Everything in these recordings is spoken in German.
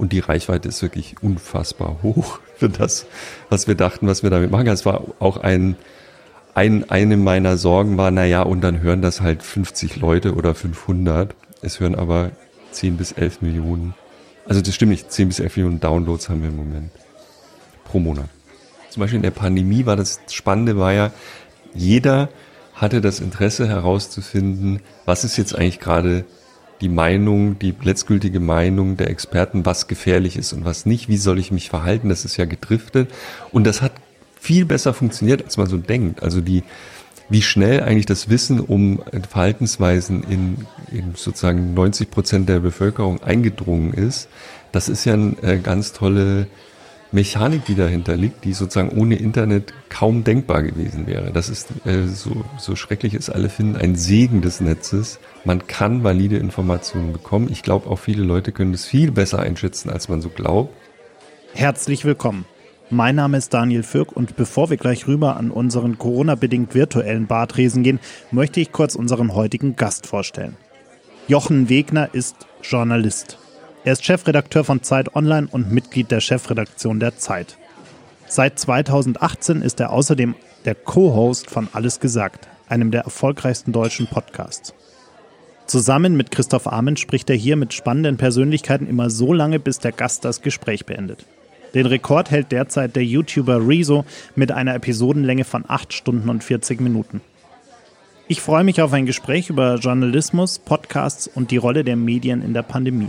Und die Reichweite ist wirklich unfassbar hoch für das, was wir dachten, was wir damit machen. Es war auch ein, ein, eine meiner Sorgen war, na ja, und dann hören das halt 50 Leute oder 500. Es hören aber 10 bis 11 Millionen. Also das stimmt nicht, 10 bis 11 Millionen Downloads haben wir im Moment pro Monat. Zum Beispiel in der Pandemie war das Spannende, war ja, jeder hatte das Interesse herauszufinden, was ist jetzt eigentlich gerade die Meinung, die letztgültige Meinung der Experten, was gefährlich ist und was nicht, wie soll ich mich verhalten, das ist ja gedriftet. Und das hat viel besser funktioniert, als man so denkt. Also die, wie schnell eigentlich das Wissen um Verhaltensweisen in, in sozusagen 90 Prozent der Bevölkerung eingedrungen ist, das ist ja eine äh, ganz tolle Mechanik, die dahinter liegt, die sozusagen ohne Internet kaum denkbar gewesen wäre. Das ist, äh, so, so schrecklich es alle finden, ein Segen des Netzes. Man kann valide Informationen bekommen. Ich glaube, auch viele Leute können es viel besser einschätzen, als man so glaubt. Herzlich willkommen. Mein Name ist Daniel Fürk und bevor wir gleich rüber an unseren Corona-bedingt virtuellen Bartresen gehen, möchte ich kurz unseren heutigen Gast vorstellen. Jochen Wegner ist Journalist. Er ist Chefredakteur von Zeit Online und Mitglied der Chefredaktion der Zeit. Seit 2018 ist er außerdem der Co-Host von Alles Gesagt, einem der erfolgreichsten deutschen Podcasts. Zusammen mit Christoph Ahmen spricht er hier mit spannenden Persönlichkeiten immer so lange, bis der Gast das Gespräch beendet. Den Rekord hält derzeit der YouTuber Rezo mit einer Episodenlänge von 8 Stunden und 40 Minuten. Ich freue mich auf ein Gespräch über Journalismus, Podcasts und die Rolle der Medien in der Pandemie.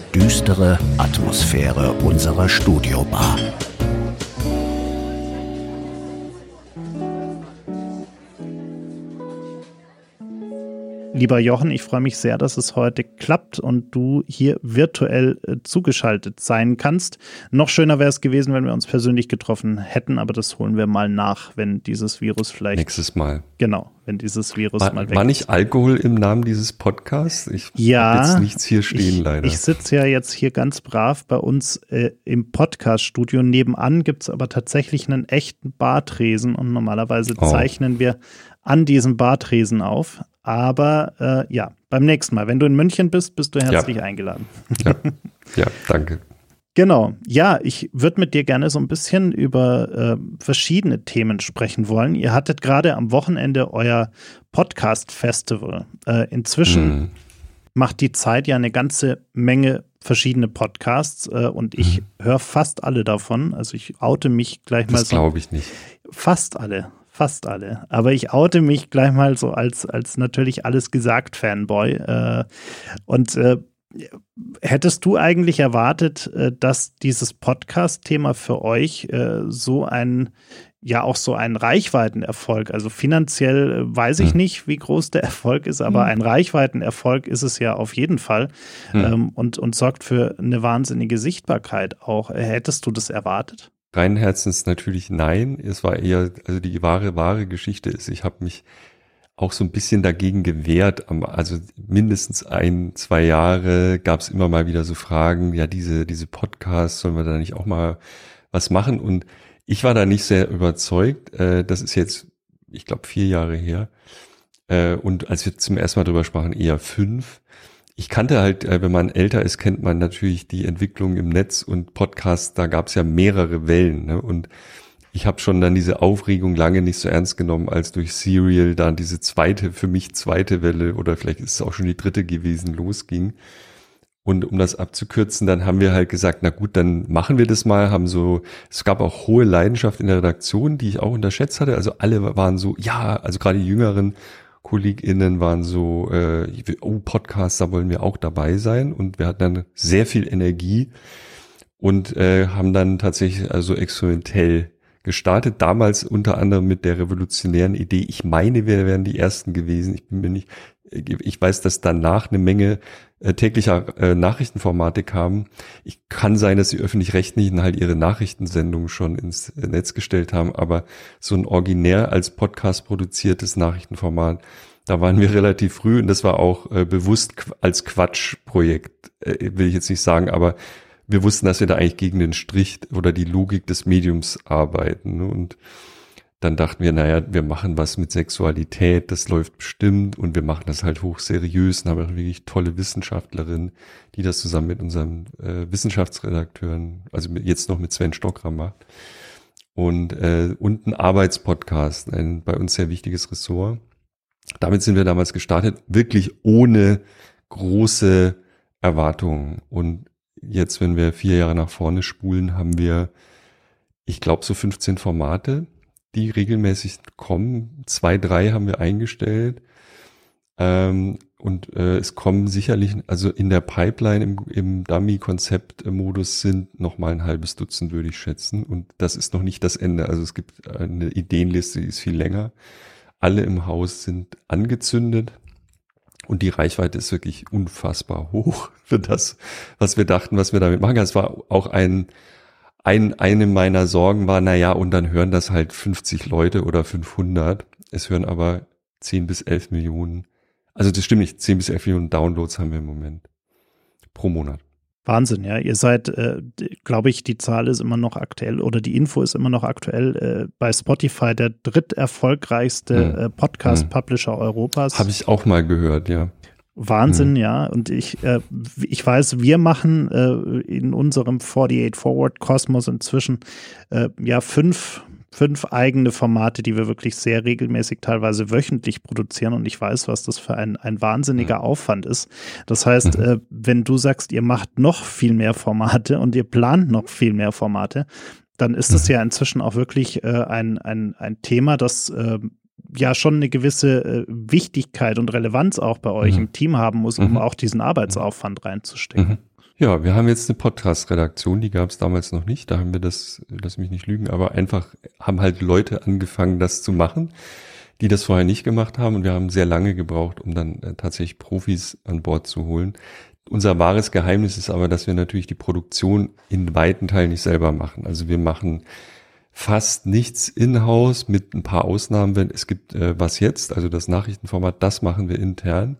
düstere Atmosphäre unserer Studiobar. Lieber Jochen, ich freue mich sehr, dass es heute klappt und du hier virtuell äh, zugeschaltet sein kannst. Noch schöner wäre es gewesen, wenn wir uns persönlich getroffen hätten, aber das holen wir mal nach, wenn dieses Virus vielleicht. Nächstes Mal. Genau, wenn dieses Virus war, mal weg War nicht Alkohol im Namen dieses Podcasts? Ich ja, habe jetzt nichts hier stehen, ich, leider. Ich sitze ja jetzt hier ganz brav bei uns äh, im Podcast-Studio. Nebenan gibt es aber tatsächlich einen echten Bartresen und normalerweise oh. zeichnen wir an diesem Bartresen auf. Aber äh, ja, beim nächsten Mal, wenn du in München bist, bist du herzlich ja. eingeladen. Ja. ja, danke. Genau, ja, ich würde mit dir gerne so ein bisschen über äh, verschiedene Themen sprechen wollen. Ihr hattet gerade am Wochenende euer Podcast-Festival. Äh, inzwischen mhm. macht die Zeit ja eine ganze Menge verschiedene Podcasts äh, und ich mhm. höre fast alle davon. Also ich oute mich gleich das mal so. Das glaube ich nicht. Fast alle fast alle. Aber ich oute mich gleich mal so als, als natürlich alles gesagt Fanboy. Äh, und äh, hättest du eigentlich erwartet, äh, dass dieses Podcast-Thema für euch äh, so ein ja auch so ein Reichweitenerfolg. Also finanziell äh, weiß ich hm. nicht, wie groß der Erfolg ist, aber hm. ein Reichweitenerfolg ist es ja auf jeden Fall hm. ähm, und, und sorgt für eine wahnsinnige Sichtbarkeit auch. Hättest du das erwartet? Rein Herzens natürlich nein. Es war eher, also die wahre, wahre Geschichte ist, ich habe mich auch so ein bisschen dagegen gewehrt. Also mindestens ein, zwei Jahre gab es immer mal wieder so Fragen, ja, diese, diese Podcasts, sollen wir da nicht auch mal was machen? Und ich war da nicht sehr überzeugt. Äh, das ist jetzt, ich glaube, vier Jahre her. Äh, und als wir zum ersten Mal drüber sprachen, eher fünf ich kannte halt, äh, wenn man älter ist, kennt man natürlich die Entwicklung im Netz und Podcasts, da gab es ja mehrere Wellen. Ne? Und ich habe schon dann diese Aufregung lange nicht so ernst genommen, als durch Serial dann diese zweite, für mich zweite Welle oder vielleicht ist es auch schon die dritte gewesen, losging. Und um das abzukürzen, dann haben wir halt gesagt, na gut, dann machen wir das mal, haben so, es gab auch hohe Leidenschaft in der Redaktion, die ich auch unterschätzt hatte. Also alle waren so, ja, also gerade die Jüngeren, KollegInnen waren so, äh, oh, Podcast, da wollen wir auch dabei sein. Und wir hatten dann sehr viel Energie und äh, haben dann tatsächlich also experimentell gestartet, damals unter anderem mit der revolutionären Idee. Ich meine, wir wären die ersten gewesen. Ich bin mir nicht, ich weiß, dass danach eine Menge täglicher äh, Nachrichtenformate kamen. Ich kann sein, dass die öffentlich-rechtlichen halt ihre Nachrichtensendungen schon ins Netz gestellt haben, aber so ein originär als Podcast produziertes Nachrichtenformat, da waren wir relativ früh und das war auch äh, bewusst als Quatschprojekt, äh, will ich jetzt nicht sagen, aber wir wussten, dass wir da eigentlich gegen den Strich oder die Logik des Mediums arbeiten. Ne? Und dann dachten wir, naja, wir machen was mit Sexualität, das läuft bestimmt und wir machen das halt hochseriös und haben auch wirklich tolle Wissenschaftlerinnen, die das zusammen mit unseren äh, Wissenschaftsredakteuren, also mit, jetzt noch mit Sven Stockram macht. Und, äh, und ein Arbeitspodcast, ein bei uns sehr wichtiges Ressort. Damit sind wir damals gestartet, wirklich ohne große Erwartungen. Und jetzt, wenn wir vier Jahre nach vorne spulen, haben wir, ich glaube, so 15 Formate, die regelmäßig kommen. Zwei, drei haben wir eingestellt. Ähm, und äh, es kommen sicherlich, also in der Pipeline im, im Dummy-Konzept-Modus sind noch mal ein halbes Dutzend, würde ich schätzen. Und das ist noch nicht das Ende. Also es gibt eine Ideenliste, die ist viel länger. Alle im Haus sind angezündet. Und die Reichweite ist wirklich unfassbar hoch für das, was wir dachten, was wir damit machen. Es war auch ein, ein, eine meiner Sorgen war, na ja, und dann hören das halt 50 Leute oder 500. Es hören aber 10 bis 11 Millionen. Also das stimmt nicht, 10 bis 11 Millionen Downloads haben wir im Moment pro Monat. Wahnsinn, ja. Ihr seid, äh, glaube ich, die Zahl ist immer noch aktuell oder die Info ist immer noch aktuell äh, bei Spotify der dritterfolgreichste hm. äh, Podcast-Publisher hm. Europas. Habe ich auch mal gehört, ja. Wahnsinn, hm. ja. Und ich, äh, ich weiß, wir machen äh, in unserem 48 Forward Kosmos inzwischen äh, ja fünf fünf eigene Formate, die wir wirklich sehr regelmäßig, teilweise wöchentlich produzieren. Und ich weiß, was das für ein, ein wahnsinniger mhm. Aufwand ist. Das heißt, mhm. äh, wenn du sagst, ihr macht noch viel mehr Formate und ihr plant noch viel mehr Formate, dann ist das mhm. ja inzwischen auch wirklich äh, ein, ein, ein Thema, das äh, ja schon eine gewisse äh, Wichtigkeit und Relevanz auch bei euch mhm. im Team haben muss, um mhm. auch diesen Arbeitsaufwand reinzustecken. Mhm. Ja, wir haben jetzt eine Podcast-Redaktion, die gab es damals noch nicht. Da haben wir das, lass mich nicht lügen, aber einfach haben halt Leute angefangen, das zu machen, die das vorher nicht gemacht haben. Und wir haben sehr lange gebraucht, um dann äh, tatsächlich Profis an Bord zu holen. Unser wahres Geheimnis ist aber, dass wir natürlich die Produktion in weiten Teilen nicht selber machen. Also wir machen fast nichts in-house mit ein paar Ausnahmen. Wenn es gibt äh, was jetzt, also das Nachrichtenformat, das machen wir intern.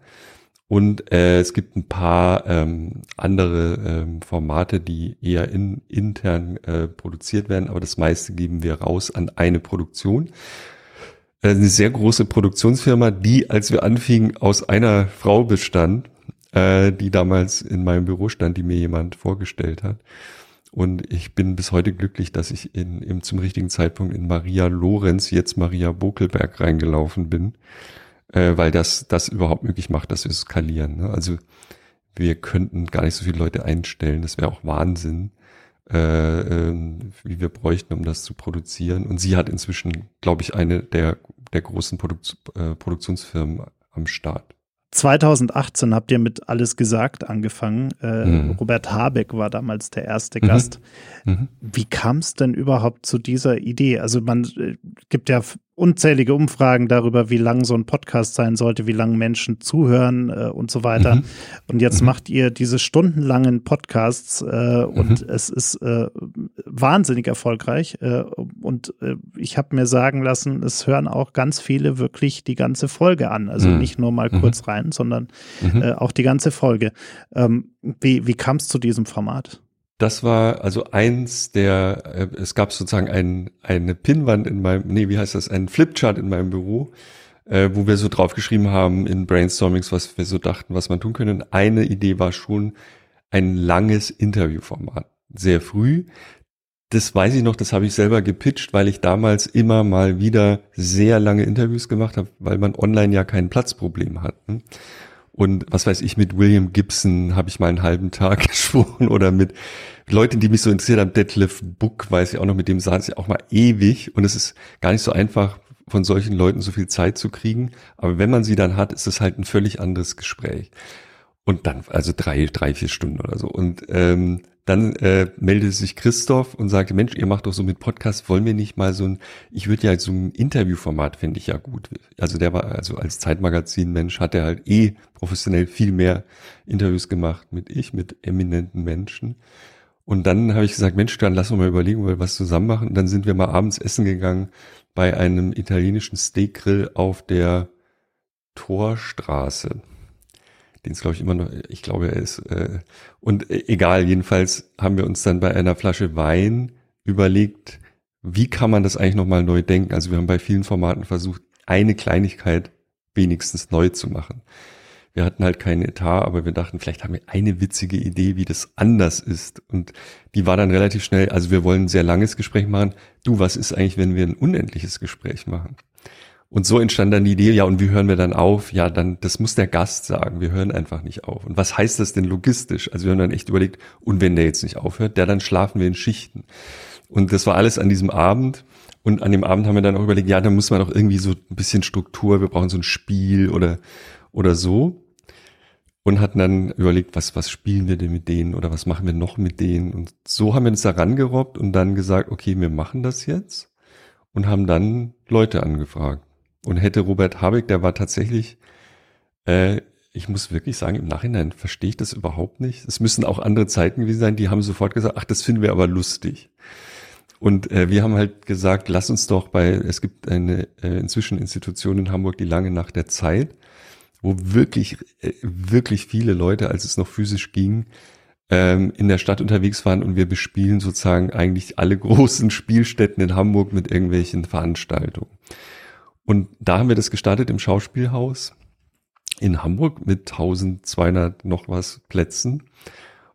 Und äh, es gibt ein paar ähm, andere ähm, Formate, die eher in, intern äh, produziert werden, aber das meiste geben wir raus an eine Produktion. Äh, eine sehr große Produktionsfirma, die, als wir anfingen, aus einer Frau bestand, äh, die damals in meinem Büro stand, die mir jemand vorgestellt hat. Und ich bin bis heute glücklich, dass ich in, im, zum richtigen Zeitpunkt in Maria Lorenz, jetzt Maria Bokelberg, reingelaufen bin äh, weil das das überhaupt möglich macht, dass wir skalieren. Ne? Also wir könnten gar nicht so viele Leute einstellen, das wäre auch Wahnsinn, äh, äh, wie wir bräuchten, um das zu produzieren. Und sie hat inzwischen, glaube ich, eine der, der großen Produkt, äh, Produktionsfirmen am Start. 2018 habt ihr mit Alles gesagt angefangen. Äh, mhm. Robert Habeck war damals der erste mhm. Gast. Mhm. Wie kam es denn überhaupt zu dieser Idee? Also man äh, gibt ja unzählige Umfragen darüber, wie lang so ein Podcast sein sollte, wie lange Menschen zuhören äh, und so weiter. Mhm. Und jetzt mhm. macht ihr diese stundenlangen Podcasts äh, und mhm. es ist äh, wahnsinnig erfolgreich. Äh, und äh, ich habe mir sagen lassen, es hören auch ganz viele wirklich die ganze Folge an. Also mhm. nicht nur mal mhm. kurz rein, sondern mhm. äh, auch die ganze Folge. Ähm, wie wie kam es zu diesem Format? Das war also eins der, äh, es gab sozusagen ein, eine Pinnwand in meinem, nee, wie heißt das, ein Flipchart in meinem Büro, äh, wo wir so draufgeschrieben haben in Brainstormings, was wir so dachten, was man tun könnte. Und eine Idee war schon ein langes Interviewformat. Sehr früh. Das weiß ich noch, das habe ich selber gepitcht, weil ich damals immer mal wieder sehr lange Interviews gemacht habe, weil man online ja kein Platzproblem hat. Ne? Und was weiß ich, mit William Gibson habe ich mal einen halben Tag gesprochen oder mit Leuten, die mich so interessiert haben, Detlef Book, weiß ich auch noch, mit dem saß ich auch mal ewig. Und es ist gar nicht so einfach, von solchen Leuten so viel Zeit zu kriegen. Aber wenn man sie dann hat, ist es halt ein völlig anderes Gespräch. Und dann, also drei, drei, vier Stunden oder so. Und ähm, dann äh, meldete sich Christoph und sagte, Mensch, ihr macht doch so mit Podcast, wollen wir nicht mal so ein, ich würde ja so ein Interviewformat finde ich ja gut. Also der war, also als Zeitmagazin-Mensch hat er halt eh professionell viel mehr Interviews gemacht mit ich, mit eminenten Menschen. Und dann habe ich gesagt, Mensch, dann lass uns mal überlegen, wir was zusammen machen. Und dann sind wir mal abends essen gegangen bei einem italienischen Steakgrill auf der Torstraße den es glaube ich immer noch, ich glaube er ist, äh, und äh, egal, jedenfalls haben wir uns dann bei einer Flasche Wein überlegt, wie kann man das eigentlich nochmal neu denken? Also wir haben bei vielen Formaten versucht, eine Kleinigkeit wenigstens neu zu machen. Wir hatten halt keinen Etat, aber wir dachten, vielleicht haben wir eine witzige Idee, wie das anders ist. Und die war dann relativ schnell, also wir wollen ein sehr langes Gespräch machen. Du, was ist eigentlich, wenn wir ein unendliches Gespräch machen? Und so entstand dann die Idee, ja, und wie hören wir dann auf? Ja, dann, das muss der Gast sagen. Wir hören einfach nicht auf. Und was heißt das denn logistisch? Also wir haben dann echt überlegt, und wenn der jetzt nicht aufhört, der dann schlafen wir in Schichten. Und das war alles an diesem Abend. Und an dem Abend haben wir dann auch überlegt, ja, da muss man auch irgendwie so ein bisschen Struktur, wir brauchen so ein Spiel oder, oder so. Und hatten dann überlegt, was, was spielen wir denn mit denen oder was machen wir noch mit denen? Und so haben wir uns da rangerobbt und dann gesagt, okay, wir machen das jetzt und haben dann Leute angefragt. Und hätte Robert Habeck, der war tatsächlich, äh, ich muss wirklich sagen, im Nachhinein verstehe ich das überhaupt nicht. Es müssen auch andere Zeiten gewesen sein, die haben sofort gesagt, ach, das finden wir aber lustig. Und äh, wir haben halt gesagt, lass uns doch bei, es gibt eine äh, inzwischen Institution in Hamburg, die lange nach der Zeit, wo wirklich, äh, wirklich viele Leute, als es noch physisch ging, ähm, in der Stadt unterwegs waren und wir bespielen sozusagen eigentlich alle großen Spielstätten in Hamburg mit irgendwelchen Veranstaltungen. Und da haben wir das gestartet im Schauspielhaus in Hamburg mit 1200 noch was Plätzen.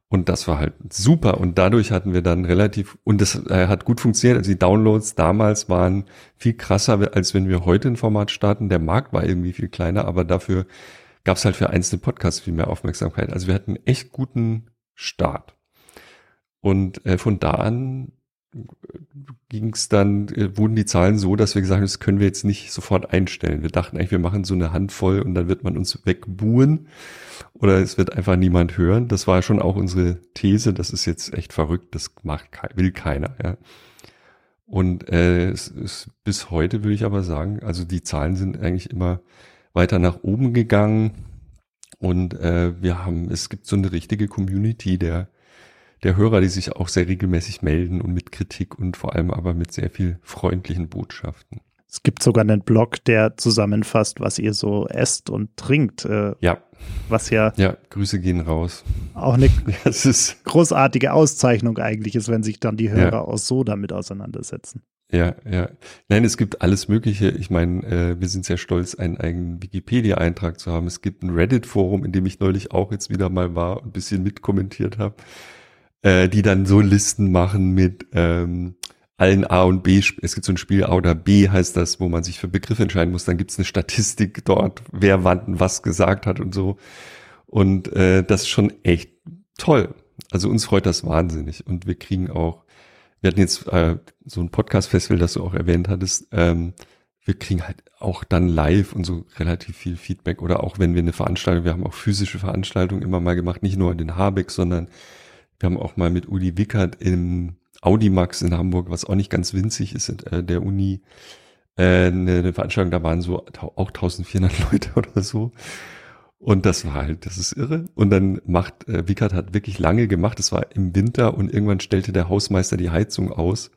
Und das war halt super. Und dadurch hatten wir dann relativ, und das äh, hat gut funktioniert. Also die Downloads damals waren viel krasser, als wenn wir heute ein Format starten. Der Markt war irgendwie viel kleiner, aber dafür gab es halt für einzelne Podcasts viel mehr Aufmerksamkeit. Also wir hatten echt guten Start. Und äh, von da an ging es dann, äh, wurden die Zahlen so, dass wir gesagt haben, das können wir jetzt nicht sofort einstellen. Wir dachten eigentlich, wir machen so eine Handvoll und dann wird man uns wegbuhen oder es wird einfach niemand hören. Das war schon auch unsere These, das ist jetzt echt verrückt, das macht, will keiner. Ja. Und äh, es ist bis heute würde ich aber sagen, also die Zahlen sind eigentlich immer weiter nach oben gegangen und äh, wir haben, es gibt so eine richtige Community der der Hörer, die sich auch sehr regelmäßig melden und mit Kritik und vor allem aber mit sehr viel freundlichen Botschaften. Es gibt sogar einen Blog, der zusammenfasst, was ihr so esst und trinkt. Äh, ja. Was ja. Ja, Grüße gehen raus. Auch eine großartige Auszeichnung eigentlich ist, wenn sich dann die Hörer ja. auch so damit auseinandersetzen. Ja, ja. Nein, es gibt alles Mögliche. Ich meine, äh, wir sind sehr stolz, einen eigenen Wikipedia-Eintrag zu haben. Es gibt ein Reddit-Forum, in dem ich neulich auch jetzt wieder mal war und ein bisschen mitkommentiert habe äh, die dann so Listen machen mit ähm, allen A und B. Es gibt so ein Spiel A oder B heißt das, wo man sich für Begriffe entscheiden muss. Dann gibt es eine Statistik dort, wer wann was gesagt hat und so. Und äh, das ist schon echt toll. Also uns freut das wahnsinnig. Und wir kriegen auch, wir hatten jetzt äh, so ein Podcast-Festival, das du auch erwähnt hattest, ähm, wir kriegen halt auch dann live und so relativ viel Feedback oder auch wenn wir eine Veranstaltung, wir haben auch physische Veranstaltungen immer mal gemacht, nicht nur den Habeck, sondern wir haben auch mal mit Uli Wickert im Audimax in Hamburg, was auch nicht ganz winzig ist, äh, der Uni, äh, eine, eine Veranstaltung, da waren so auch 1400 Leute oder so. Und das war halt, das ist irre. Und dann macht, äh, Wickert hat wirklich lange gemacht, es war im Winter und irgendwann stellte der Hausmeister die Heizung aus.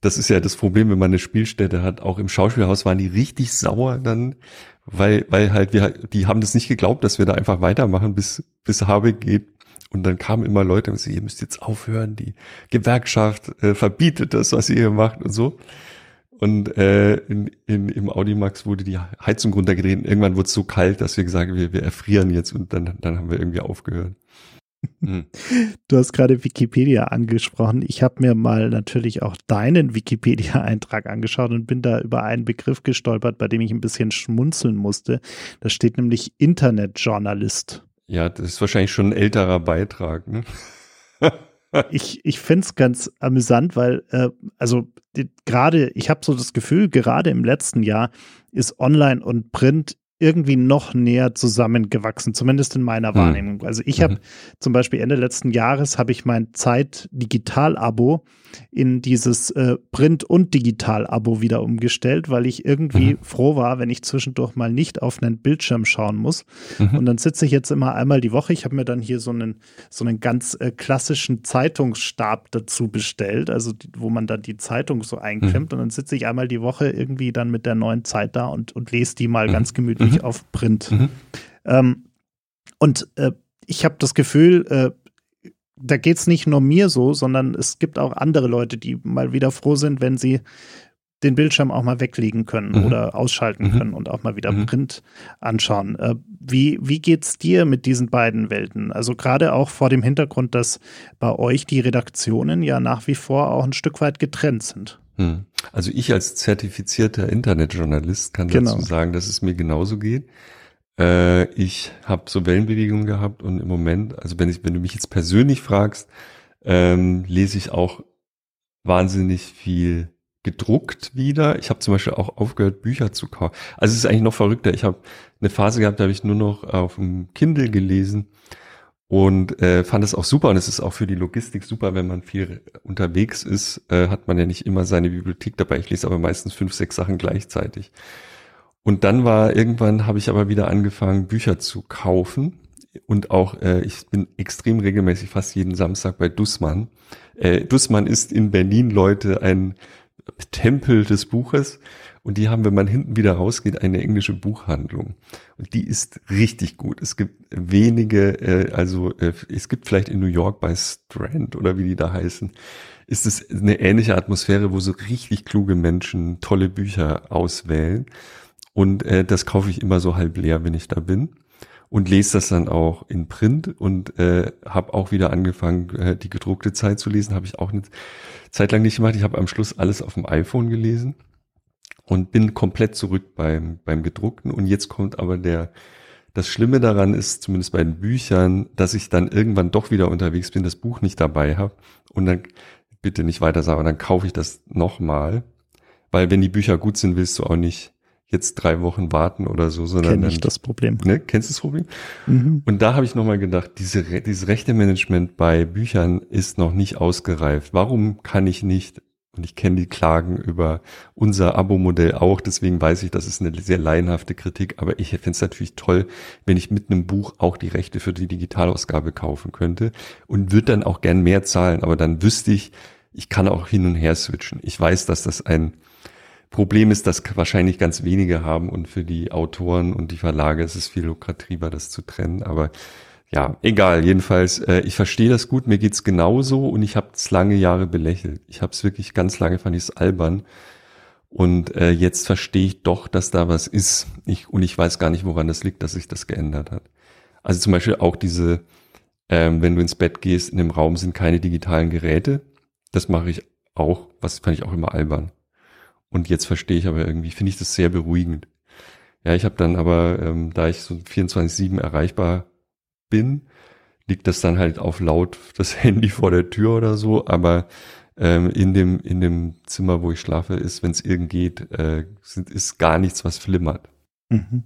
Das ist ja das Problem, wenn man eine Spielstätte hat. Auch im Schauspielhaus waren die richtig sauer dann, weil, weil halt wir, die haben das nicht geglaubt, dass wir da einfach weitermachen, bis, bis Habeck geht. Und dann kamen immer Leute und sie, ihr müsst jetzt aufhören, die Gewerkschaft äh, verbietet das, was ihr hier macht und so. Und äh, in, in, im Audimax wurde die Heizung runtergedreht. Irgendwann wurde es so kalt, dass wir gesagt haben, wir, wir erfrieren jetzt und dann, dann haben wir irgendwie aufgehört. Hm. Du hast gerade Wikipedia angesprochen. Ich habe mir mal natürlich auch deinen Wikipedia-Eintrag angeschaut und bin da über einen Begriff gestolpert, bei dem ich ein bisschen schmunzeln musste. Da steht nämlich Internetjournalist. Ja, das ist wahrscheinlich schon ein älterer Beitrag. Ne? ich ich finde es ganz amüsant, weil, äh, also gerade, ich habe so das Gefühl, gerade im letzten Jahr ist Online und Print irgendwie noch näher zusammengewachsen, zumindest in meiner hm. Wahrnehmung. Also ich habe mhm. zum Beispiel Ende letzten Jahres habe ich mein Zeit-Digital-Abo in dieses äh, Print- und Digital-Abo wieder umgestellt, weil ich irgendwie mhm. froh war, wenn ich zwischendurch mal nicht auf einen Bildschirm schauen muss. Mhm. Und dann sitze ich jetzt immer einmal die Woche. Ich habe mir dann hier so einen, so einen ganz äh, klassischen Zeitungsstab dazu bestellt, also die, wo man dann die Zeitung so einklemmt. Mhm. Und dann sitze ich einmal die Woche irgendwie dann mit der neuen Zeit da und, und lese die mal mhm. ganz gemütlich mhm. auf Print. Ähm, und äh, ich habe das Gefühl, äh, da geht es nicht nur mir so, sondern es gibt auch andere Leute, die mal wieder froh sind, wenn sie den Bildschirm auch mal weglegen können mhm. oder ausschalten mhm. können und auch mal wieder mhm. Print anschauen. Äh, wie, wie geht's dir mit diesen beiden Welten? Also gerade auch vor dem Hintergrund, dass bei euch die Redaktionen ja nach wie vor auch ein Stück weit getrennt sind. Hm. Also ich als zertifizierter Internetjournalist kann genau. dazu sagen, dass es mir genauso geht. Äh, ich habe so Wellenbewegungen gehabt und im Moment, also wenn ich, wenn du mich jetzt persönlich fragst, ähm, lese ich auch wahnsinnig viel gedruckt wieder. Ich habe zum Beispiel auch aufgehört, Bücher zu kaufen. Also es ist eigentlich noch verrückter. Ich habe eine Phase gehabt, da habe ich nur noch auf dem Kindle gelesen und äh, fand es auch super. Und es ist auch für die Logistik super, wenn man viel unterwegs ist, äh, hat man ja nicht immer seine Bibliothek dabei. Ich lese aber meistens fünf, sechs Sachen gleichzeitig. Und dann war irgendwann habe ich aber wieder angefangen, Bücher zu kaufen. Und auch, äh, ich bin extrem regelmäßig fast jeden Samstag bei Dussmann. Äh, Dussmann ist in Berlin, Leute, ein Tempel des Buches. Und die haben, wenn man hinten wieder rausgeht, eine englische Buchhandlung. Und die ist richtig gut. Es gibt wenige, äh, also äh, es gibt vielleicht in New York bei Strand oder wie die da heißen, ist es eine ähnliche Atmosphäre, wo so richtig kluge Menschen tolle Bücher auswählen. Und äh, das kaufe ich immer so halb leer, wenn ich da bin. Und lese das dann auch in Print und äh, habe auch wieder angefangen, äh, die gedruckte Zeit zu lesen. Habe ich auch eine Zeit lang nicht gemacht. Ich habe am Schluss alles auf dem iPhone gelesen und bin komplett zurück beim, beim gedruckten. Und jetzt kommt aber der, das Schlimme daran ist, zumindest bei den Büchern, dass ich dann irgendwann doch wieder unterwegs bin, das Buch nicht dabei habe und dann bitte nicht weiter sagen, dann kaufe ich das nochmal, weil wenn die Bücher gut sind, willst du auch nicht jetzt drei Wochen warten oder so, sondern Kenn ich das Problem. Ne, kennst du das Problem? Mhm. Und da habe ich nochmal gedacht, diese, dieses Rechte-Management bei Büchern ist noch nicht ausgereift. Warum kann ich nicht, und ich kenne die Klagen über unser Abo-Modell auch, deswegen weiß ich, das ist eine sehr laienhafte Kritik, aber ich fände es natürlich toll, wenn ich mit einem Buch auch die Rechte für die Digitalausgabe kaufen könnte und würde dann auch gern mehr zahlen, aber dann wüsste ich, ich kann auch hin und her switchen. Ich weiß, dass das ein Problem ist, dass wahrscheinlich ganz wenige haben und für die Autoren und die Verlage ist es viel lukrativer, das zu trennen. Aber ja, egal. Jedenfalls, äh, ich verstehe das gut. Mir geht's genauso und ich habe es lange Jahre belächelt. Ich habe es wirklich ganz lange fand ich albern. Und äh, jetzt verstehe ich doch, dass da was ist. Ich, und ich weiß gar nicht, woran das liegt, dass sich das geändert hat. Also zum Beispiel auch diese, ähm, wenn du ins Bett gehst, in dem Raum sind keine digitalen Geräte. Das mache ich auch. Was fand ich auch immer albern. Und jetzt verstehe ich aber irgendwie, finde ich das sehr beruhigend. Ja, ich habe dann aber, ähm, da ich so 24-7 erreichbar bin, liegt das dann halt auf laut das Handy vor der Tür oder so, aber ähm, in dem in dem Zimmer, wo ich schlafe, ist, wenn es irgend geht, äh, sind, ist gar nichts, was flimmert. Mhm.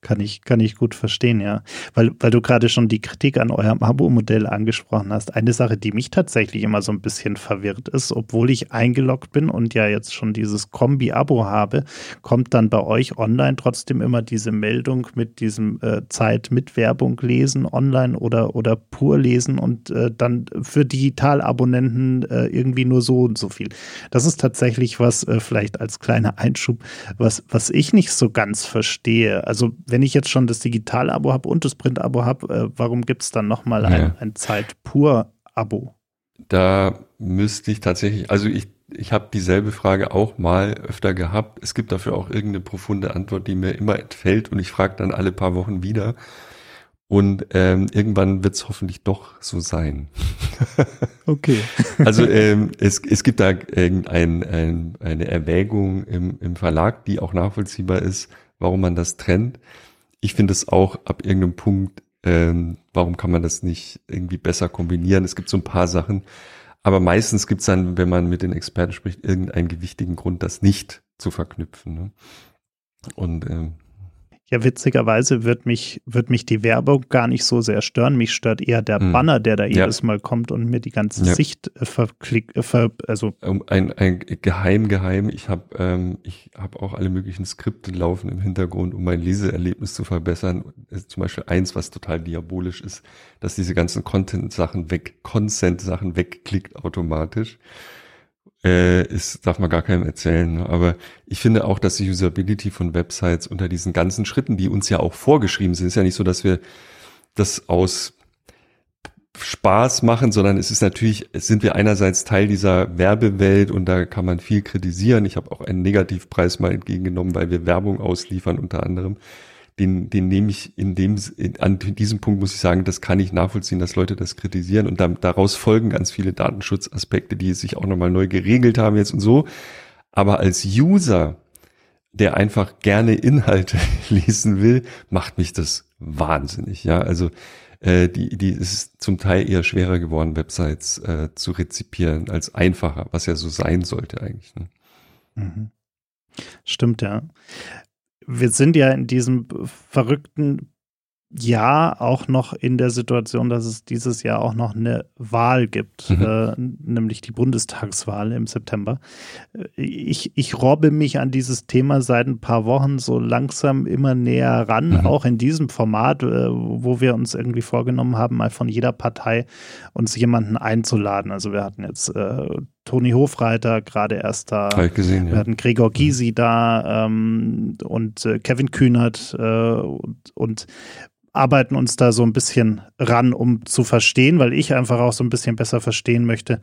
Kann ich, kann ich gut verstehen, ja. Weil, weil du gerade schon die Kritik an eurem Abo-Modell angesprochen hast. Eine Sache, die mich tatsächlich immer so ein bisschen verwirrt ist, obwohl ich eingeloggt bin und ja jetzt schon dieses Kombi-Abo habe, kommt dann bei euch online trotzdem immer diese Meldung mit diesem äh, Zeit mit Werbung lesen online oder, oder pur lesen und äh, dann für Digitalabonnenten äh, irgendwie nur so und so viel. Das ist tatsächlich was, äh, vielleicht als kleiner Einschub, was, was ich nicht so ganz verstehe. Also also wenn ich jetzt schon das Digital-Abo habe und das Print-Abo habe, äh, warum gibt es dann nochmal ja. ein, ein Zeit-Pur-Abo? Da müsste ich tatsächlich, also ich, ich habe dieselbe Frage auch mal öfter gehabt. Es gibt dafür auch irgendeine profunde Antwort, die mir immer entfällt und ich frage dann alle paar Wochen wieder. Und ähm, irgendwann wird es hoffentlich doch so sein. okay. also ähm, es, es gibt da irgendein, ein, eine Erwägung im, im Verlag, die auch nachvollziehbar ist warum man das trennt. Ich finde es auch ab irgendeinem Punkt, ähm, warum kann man das nicht irgendwie besser kombinieren? Es gibt so ein paar Sachen, aber meistens gibt es dann, wenn man mit den Experten spricht, irgendeinen gewichtigen Grund, das nicht zu verknüpfen. Ne? Und ähm, Ja, witzigerweise wird mich, wird mich die Werbung gar nicht so sehr stören. Mich stört eher der hm. Banner, der da jedes ja. Mal kommt und mir die ganze ja. Sicht äh, verklickt, äh, ver, also. Ein, ein geheim, geheim. Ich habe ähm, ich hab auch alle möglichen Skripte laufen im Hintergrund, um mein Leseerlebnis zu verbessern. Zum Beispiel eins, was total diabolisch ist, dass diese ganzen Content-Sachen weg, Consent-Sachen wegklickt automatisch äh, ist, darf man gar keinem erzählen. Ne? Aber ich finde auch, dass die Usability von Websites unter diesen ganzen Schritten, die uns ja auch vorgeschrieben sind, ist ja nicht so, dass wir das aus Spaß machen, sondern es ist natürlich, sind wir einerseits Teil dieser Werbewelt und da kann man viel kritisieren. Ich habe auch einen Negativpreis mal entgegengenommen, weil wir Werbung ausliefern unter anderem den, den nehme ich in dem, in, an diesem Punkt muss ich sagen, das kann ich nachvollziehen, dass Leute das kritisieren und da, daraus folgen ganz viele Datenschutzaspekte, die sich auch nochmal neu geregelt haben jetzt und so. Aber als User, der einfach gerne Inhalte lesen will, macht mich das wahnsinnig. Ja, also äh, die, die ist zum Teil eher schwerer geworden, Websites äh, zu rezipieren als einfacher, was ja so sein sollte eigentlich. Ne? Mhm. Stimmt, ja wir sind ja in diesem verrückten Jahr auch noch in der Situation, dass es dieses Jahr auch noch eine Wahl gibt, mhm. äh, nämlich die Bundestagswahl im September. Äh, ich, ich robbe mich an dieses Thema seit ein paar Wochen so langsam immer näher ran, mhm. auch in diesem Format, äh, wo wir uns irgendwie vorgenommen haben, mal von jeder Partei uns jemanden einzuladen. Also wir hatten jetzt äh, Toni Hofreiter gerade erst da. Gesehen, ja. Wir hatten Gregor Gysi da ähm, und äh, Kevin Kühnert äh, und, und arbeiten uns da so ein bisschen ran, um zu verstehen, weil ich einfach auch so ein bisschen besser verstehen möchte,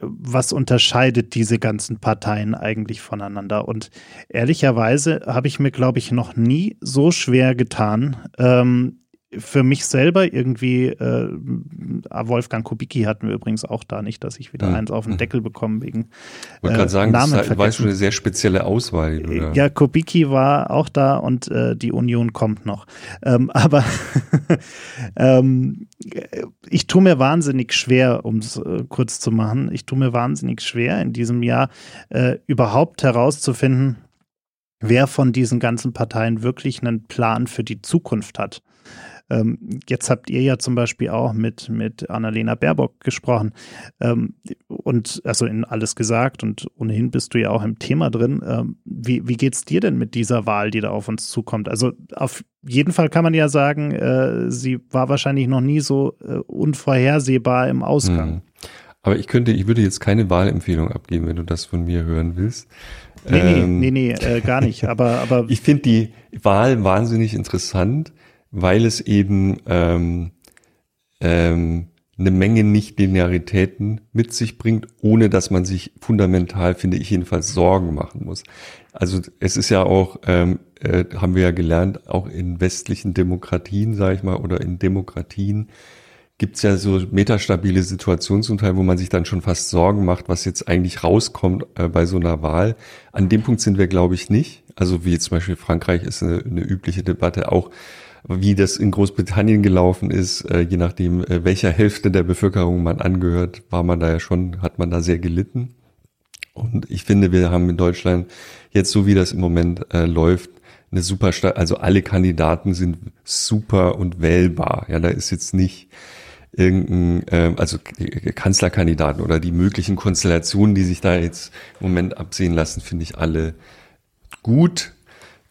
was unterscheidet diese ganzen Parteien eigentlich voneinander? Und ehrlicherweise habe ich mir, glaube ich, noch nie so schwer getan, ähm, für mich selber irgendwie, äh, Wolfgang Kubicki hatten wir übrigens auch da nicht, dass ich wieder mhm. eins auf den hm. Deckel bekomme wegen Ich wollte gerade sagen, Namen das war schon eine sehr spezielle Auswahl. Oder? Ja, Kubicki war auch da und äh, die Union kommt noch. Ähm, aber ähm, ich tue mir wahnsinnig schwer, um es äh, kurz zu machen, ich tue mir wahnsinnig schwer in diesem Jahr äh, überhaupt herauszufinden, wer von diesen ganzen Parteien wirklich einen Plan für die Zukunft hat. Ähm, jetzt habt ihr ja zum Beispiel auch mit, mit Annalena Baerbock gesprochen ähm, und also in alles gesagt und ohnehin bist du ja auch im Thema drin. Ähm, wie, wie geht's dir denn mit dieser Wahl, die da auf uns zukommt? Also auf jeden Fall kann man ja sagen, äh, sie war wahrscheinlich noch nie so äh, unvorhersehbar im Ausgang. Mhm. Aber ich könnte, ich würde jetzt keine Wahlempfehlung abgeben, wenn du das von mir hören willst. Nee, ähm, nee, nee, nee äh, gar nicht. Aber, aber ich finde die Wahl wahnsinnig interessant, weil es eben ähm, ähm, eine Menge Nicht-Linearitäten mit sich bringt, ohne dass man sich fundamental, finde ich jedenfalls, Sorgen machen muss. Also es ist ja auch, ähm, äh, haben wir ja gelernt, auch in westlichen Demokratien, sage ich mal, oder in Demokratien gibt's ja so metastabile Situationen zum Teil, wo man sich dann schon fast Sorgen macht, was jetzt eigentlich rauskommt äh, bei so einer Wahl. An dem Punkt sind wir, glaube ich, nicht. Also wie zum Beispiel Frankreich ist eine, eine übliche Debatte auch wie das in Großbritannien gelaufen ist, äh, je nachdem, äh, welcher Hälfte der Bevölkerung man angehört, war man da ja schon, hat man da sehr gelitten. Und ich finde, wir haben in Deutschland jetzt, so wie das im Moment äh, läuft, eine super, also alle Kandidaten sind super und wählbar. Ja, da ist jetzt nicht irgendein, äh, also Kanzlerkandidaten oder die möglichen Konstellationen, die sich da jetzt im Moment absehen lassen, finde ich alle gut.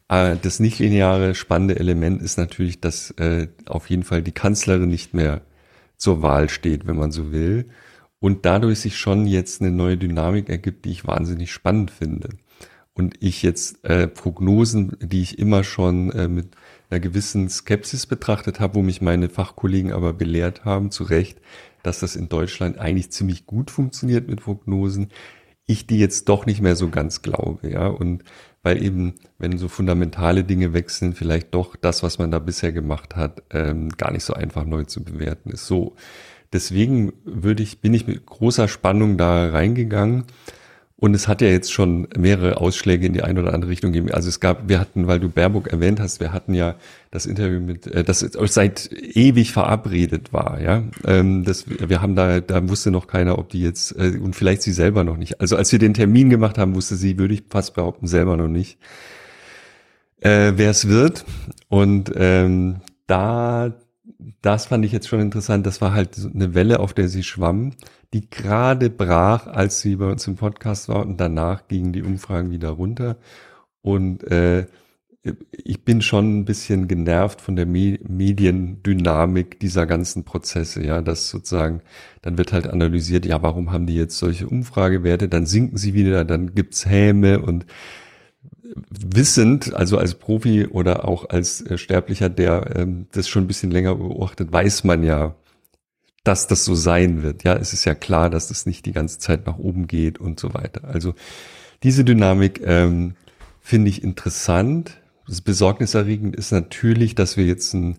Äh, das nicht lineare spannende Element ist natürlich, dass äh, auf jeden Fall die Kanzlerin nicht mehr zur Wahl steht, wenn man so will. Und dadurch sich schon jetzt eine neue Dynamik ergibt, die ich wahnsinnig spannend finde. Und ich jetzt äh, Prognosen, die ich immer schon äh, mit einer gewissen Skepsis betrachtet habe, wo mich meine Fachkollegen aber belehrt haben, zu Recht, dass das in Deutschland eigentlich ziemlich gut funktioniert mit Prognosen, ich die jetzt doch nicht mehr so ganz glaube, ja. Und weil eben, wenn so fundamentale Dinge wechseln, vielleicht doch das, was man da bisher gemacht hat, ähm, gar nicht so einfach neu zu bewerten ist. So, deswegen würde ich, bin ich mit großer Spannung da reingegangen. Und es hat ja jetzt schon mehrere Ausschläge in die eine oder andere Richtung gegeben. Also es gab, wir hatten, weil du Baerbock erwähnt hast, wir hatten ja das Interview mit, äh, das seit ewig verabredet war, ja. Ähm, das, wir haben da, da wusste noch keiner, ob die jetzt, äh, und vielleicht sie selber noch nicht. Also als wir den Termin gemacht haben, wusste sie, würde ich fast behaupten, selber noch nicht. äh, wer es wird. Und ähm, da, das fand ich jetzt schon interessant. Das war halt eine Welle, auf der sie schwamm, die gerade brach, als sie bei uns im Podcast war. Und danach gingen die Umfragen wieder runter. Und äh, ich bin schon ein bisschen genervt von der Mediendynamik dieser ganzen Prozesse, ja, dass sozusagen, dann wird halt analysiert, ja, warum haben die jetzt solche Umfragewerte, dann sinken sie wieder, dann gibt's Häme und wissend, also als Profi oder auch als äh, Sterblicher, der ähm, das schon ein bisschen länger beobachtet, weiß man ja, dass das so sein wird. Ja, es ist ja klar, dass das nicht die ganze Zeit nach oben geht und so weiter. Also diese Dynamik ähm, finde ich interessant das besorgniserregend ist natürlich, dass wir jetzt ein,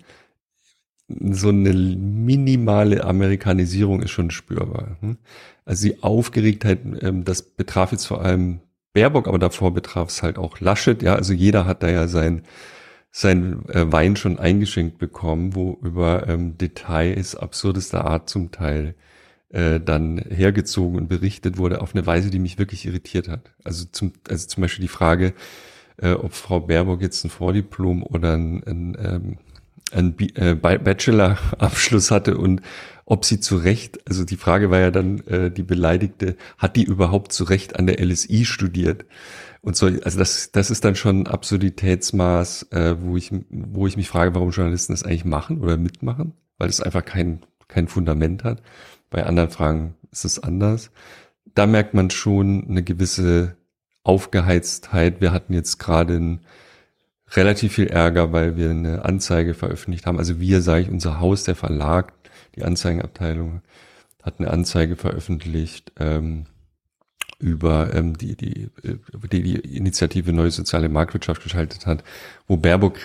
so eine minimale Amerikanisierung ist schon spürbar. Hm? Also die Aufgeregtheit, ähm, das betraf jetzt vor allem Baerbock, aber davor betraf es halt auch Laschet. Ja, also jeder hat da ja sein sein äh, Wein schon eingeschenkt bekommen, wo über ähm, Details absurdester Art zum Teil äh, dann hergezogen und berichtet wurde auf eine Weise, die mich wirklich irritiert hat. Also zum, also zum Beispiel die Frage, äh, ob Frau Baerbock jetzt ein Vordiplom oder ein, ein, ähm, ein äh, Bachelor-Abschluss hatte und ob sie zu Recht, also die Frage war ja dann, äh, die Beleidigte, hat die überhaupt zu Recht an der LSI studiert? Und so, also das, das ist dann schon ein Absurditätsmaß, äh, wo ich, wo ich mich frage, warum Journalisten das eigentlich machen oder mitmachen, weil es einfach kein, kein Fundament hat. Bei anderen Fragen ist es anders. Da merkt man schon eine gewisse Aufgeheiztheit. Wir hatten jetzt gerade relativ viel Ärger, weil wir eine Anzeige veröffentlicht haben. Also wir, sage ich, unser Haus, der Verlag, die Anzeigenabteilung, hat eine Anzeige veröffentlicht ähm, über ähm, die, die, die die Initiative Neue Soziale Marktwirtschaft geschaltet hat, wo Baerbock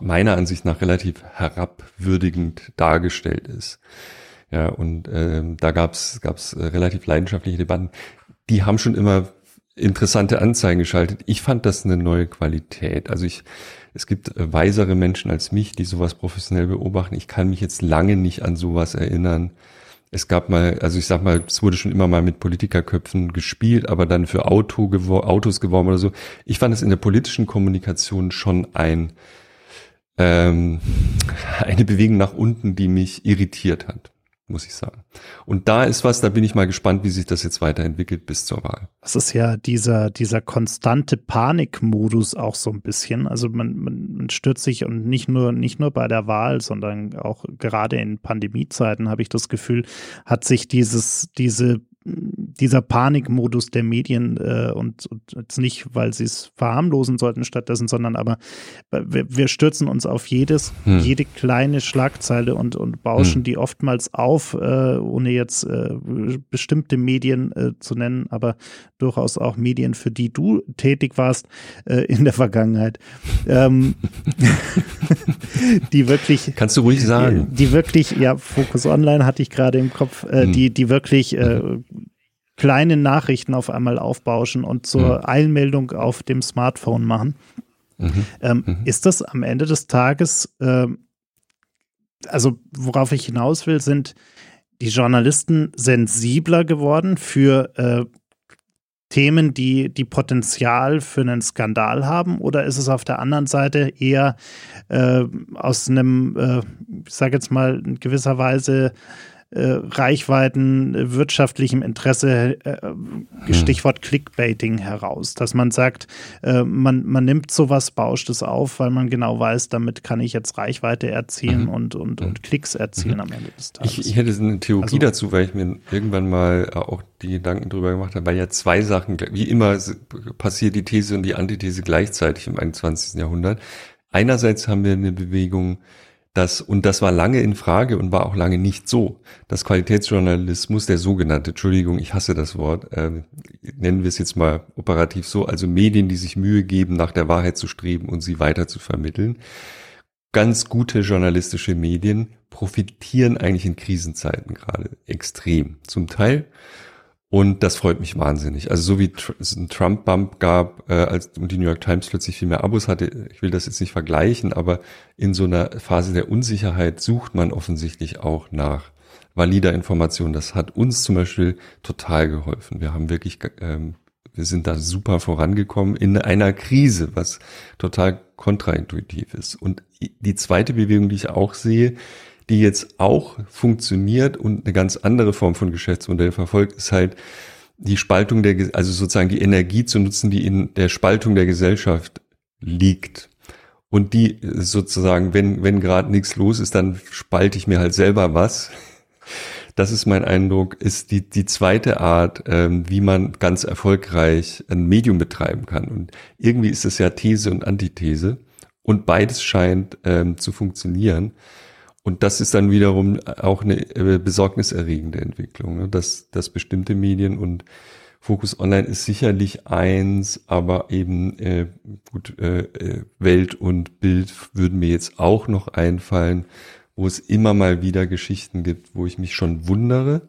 meiner Ansicht nach relativ herabwürdigend dargestellt ist. Ja, und ähm, da gab's gab's relativ leidenschaftliche Debatten. Die haben schon immer interessante Anzeigen geschaltet. Ich fand das eine neue Qualität. Also ich, es gibt äh, weisere Menschen als mich, die sowas professionell beobachten. Ich kann mich jetzt lange nicht an sowas erinnern. Es gab mal, also ich sag mal, es wurde schon immer mal mit Politikerköpfen gespielt, aber dann für Auto gewor Autos geworben oder so. Ich fand es in der politischen Kommunikation schon ein, ähm, eine Bewegung nach unten, die mich irritiert hat muss ich sagen. Und da ist was, da bin ich mal gespannt, wie sich das jetzt weiterentwickelt bis zur Wahl. Das ist ja dieser, dieser konstante Panikmodus auch so ein bisschen. Also man, man, stürzt sich und nicht nur, nicht nur bei der Wahl, sondern auch gerade in Pandemiezeiten habe ich das Gefühl, hat sich dieses, diese dieser Panikmodus der Medien äh, und, und jetzt nicht, weil sie es verharmlosen sollten stattdessen, sondern aber wir, wir stürzen uns auf jedes, hm. jede kleine Schlagzeile und, und bauschen hm. die oftmals auf, äh, ohne jetzt äh, bestimmte Medien äh, zu nennen, aber durchaus auch Medien, für die du tätig warst äh, in der Vergangenheit. Ähm, die wirklich. Kannst du ruhig sagen. Die, die wirklich, ja, Focus Online hatte ich gerade im Kopf, äh, hm. die, die wirklich äh, kleine Nachrichten auf einmal aufbauschen und zur mhm. Eilmeldung auf dem Smartphone machen. Mhm. Ähm, mhm. Ist das am Ende des Tages, äh, also worauf ich hinaus will, sind die Journalisten sensibler geworden für äh, Themen, die, die Potenzial für einen Skandal haben? Oder ist es auf der anderen Seite eher äh, aus einem, äh, ich sage jetzt mal, in gewisser Weise äh, Reichweiten, äh, wirtschaftlichem Interesse, äh, hm. Stichwort Clickbaiting heraus, dass man sagt, äh, man, man nimmt sowas, bauscht es auf, weil man genau weiß, damit kann ich jetzt Reichweite erzielen mhm. und, und, und Klicks erzielen mhm. am Ende des Tages. Ich, ich hätte eine Theorie also, dazu, weil ich mir irgendwann mal auch die Gedanken drüber gemacht habe, weil ja zwei Sachen, wie immer passiert die These und die Antithese gleichzeitig im 21. Jahrhundert. Einerseits haben wir eine Bewegung, das, und das war lange in Frage und war auch lange nicht so. Das Qualitätsjournalismus, der sogenannte, Entschuldigung, ich hasse das Wort, äh, nennen wir es jetzt mal operativ so, also Medien, die sich Mühe geben, nach der Wahrheit zu streben und sie weiter zu vermitteln. Ganz gute journalistische Medien profitieren eigentlich in Krisenzeiten gerade extrem. Zum Teil und das freut mich wahnsinnig. Also so wie es einen Trump-Bump gab, äh, als die New York Times plötzlich viel mehr Abos hatte, ich will das jetzt nicht vergleichen, aber in so einer Phase der Unsicherheit sucht man offensichtlich auch nach valider Information. Das hat uns zum Beispiel total geholfen. Wir haben wirklich ähm, wir sind da super vorangekommen in einer Krise, was total kontraintuitiv ist. Und die zweite Bewegung, die ich auch sehe, die jetzt auch funktioniert und eine ganz andere Form von Geschäftsmodell verfolgt, ist halt die Spaltung der, also sozusagen die Energie zu nutzen, die in der Spaltung der Gesellschaft liegt. Und die sozusagen, wenn, wenn gerade nichts los ist, dann spalte ich mir halt selber was. Das ist mein Eindruck, ist die, die zweite Art, ähm, wie man ganz erfolgreich ein Medium betreiben kann. Und irgendwie ist es ja These und Antithese. Und beides scheint ähm, zu funktionieren. Und das ist dann wiederum auch eine äh, besorgniserregende Entwicklung, ne? dass, dass bestimmte Medien und Fokus Online ist sicherlich eins, aber eben äh, gut, äh, äh, Welt und Bild würden mir jetzt auch noch einfallen, wo es immer mal wieder Geschichten gibt, wo ich mich schon wundere,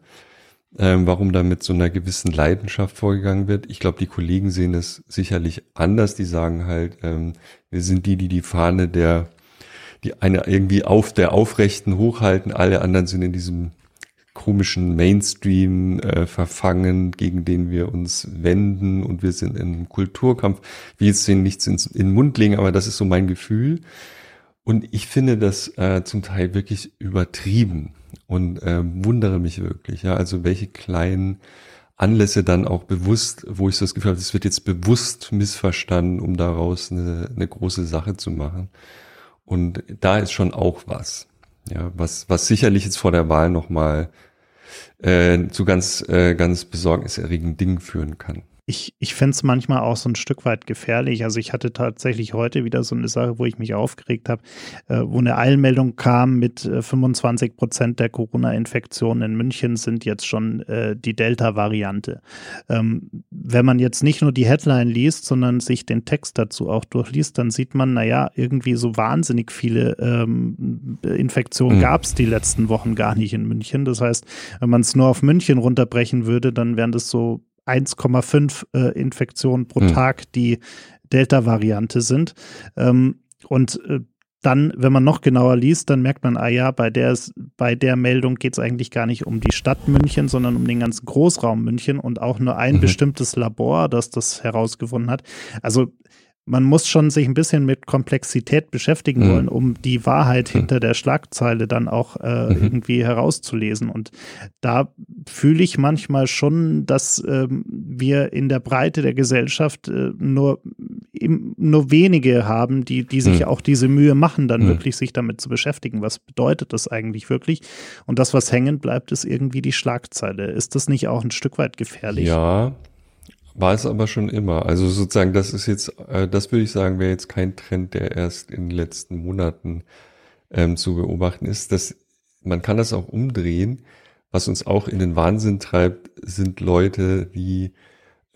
ähm, warum da mit so einer gewissen Leidenschaft vorgegangen wird. Ich glaube, die Kollegen sehen es sicherlich anders. Die sagen halt, ähm, wir sind die, die die Fahne der die eine irgendwie auf der Aufrechten hochhalten, alle anderen sind in diesem komischen Mainstream äh, verfangen, gegen den wir uns wenden und wir sind im Kulturkampf. Wir den nichts ins, in den Mund legen, aber das ist so mein Gefühl. Und ich finde das äh, zum Teil wirklich übertrieben und äh, wundere mich wirklich. Ja, also welche kleinen Anlässe dann auch bewusst, wo ich so das Gefühl habe, es wird jetzt bewusst missverstanden, um daraus eine, eine große Sache zu machen. Und da ist schon auch was. Ja, was, was sicherlich jetzt vor der Wahl nochmal äh, zu ganz, äh, ganz besorgniserregenden Dingen führen kann ich, ich fände es manchmal auch so ein Stück weit gefährlich. Also ich hatte tatsächlich heute wieder so eine Sache, wo ich mich aufgeregt habe, äh, wo eine Eilmeldung kam mit äh, 25 Prozent der Corona-Infektionen in München sind jetzt schon äh, die Delta-Variante. Ähm, wenn man jetzt nicht nur die Headline liest, sondern sich den Text dazu auch durchliest, dann sieht man, naja, irgendwie so wahnsinnig viele ähm, Infektionen mhm. gab es die letzten Wochen gar nicht in München. Das heißt, wenn man es nur auf München runterbrechen würde, dann wären das so 1,5 äh, Infektionen pro mhm. Tag, die Delta-Variante sind. Ähm, und äh, dann, wenn man noch genauer liest, dann merkt man, ah ja, bei der, bei der Meldung geht es eigentlich gar nicht um die Stadt München, sondern um den ganzen Großraum München und auch nur ein mhm. bestimmtes Labor, das das herausgefunden hat. Also man muss schon sich ein bisschen mit Komplexität beschäftigen mhm. wollen, um die Wahrheit mhm. hinter der Schlagzeile dann auch äh, mhm. irgendwie herauszulesen. Und da fühle ich manchmal schon, dass ähm, wir in der Breite der Gesellschaft äh, nur, im, nur wenige haben, die, die sich mhm. auch diese Mühe machen, dann mhm. wirklich sich damit zu beschäftigen. Was bedeutet das eigentlich wirklich? Und das, was hängen bleibt, ist irgendwie die Schlagzeile. Ist das nicht auch ein Stück weit gefährlich? Ja, war es aber schon immer. Also sozusagen, das ist jetzt, äh, das würde ich sagen, wäre jetzt kein Trend, der erst in den letzten Monaten ähm, zu beobachten ist. Dass man kann das auch umdrehen. Was uns auch in den Wahnsinn treibt, sind Leute, die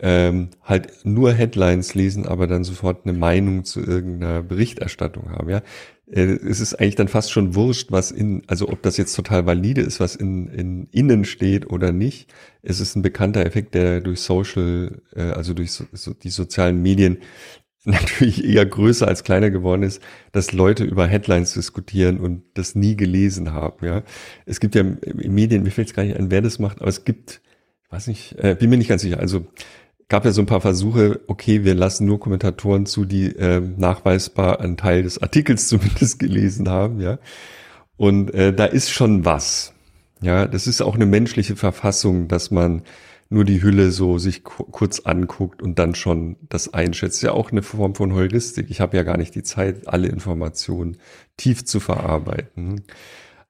ähm, halt nur Headlines lesen, aber dann sofort eine Meinung zu irgendeiner Berichterstattung haben. Ja, es ist eigentlich dann fast schon wurscht, was in, also ob das jetzt total valide ist, was in, in innen steht oder nicht. Es ist ein bekannter Effekt, der durch Social, äh, also durch so, so die sozialen Medien natürlich eher größer als kleiner geworden ist, dass Leute über Headlines diskutieren und das nie gelesen haben. Ja, es gibt ja Medien, mir fällt es gar nicht ein, wer das macht, aber es gibt, ich weiß nicht, äh, bin mir nicht ganz sicher. Also gab ja so ein paar Versuche, okay, wir lassen nur Kommentatoren zu, die äh, nachweisbar einen Teil des Artikels zumindest gelesen haben, ja. Und äh, da ist schon was. Ja, das ist auch eine menschliche Verfassung, dass man nur die Hülle so sich kurz anguckt und dann schon das einschätzt. Ja, auch eine Form von Heuristik. Ich habe ja gar nicht die Zeit, alle Informationen tief zu verarbeiten.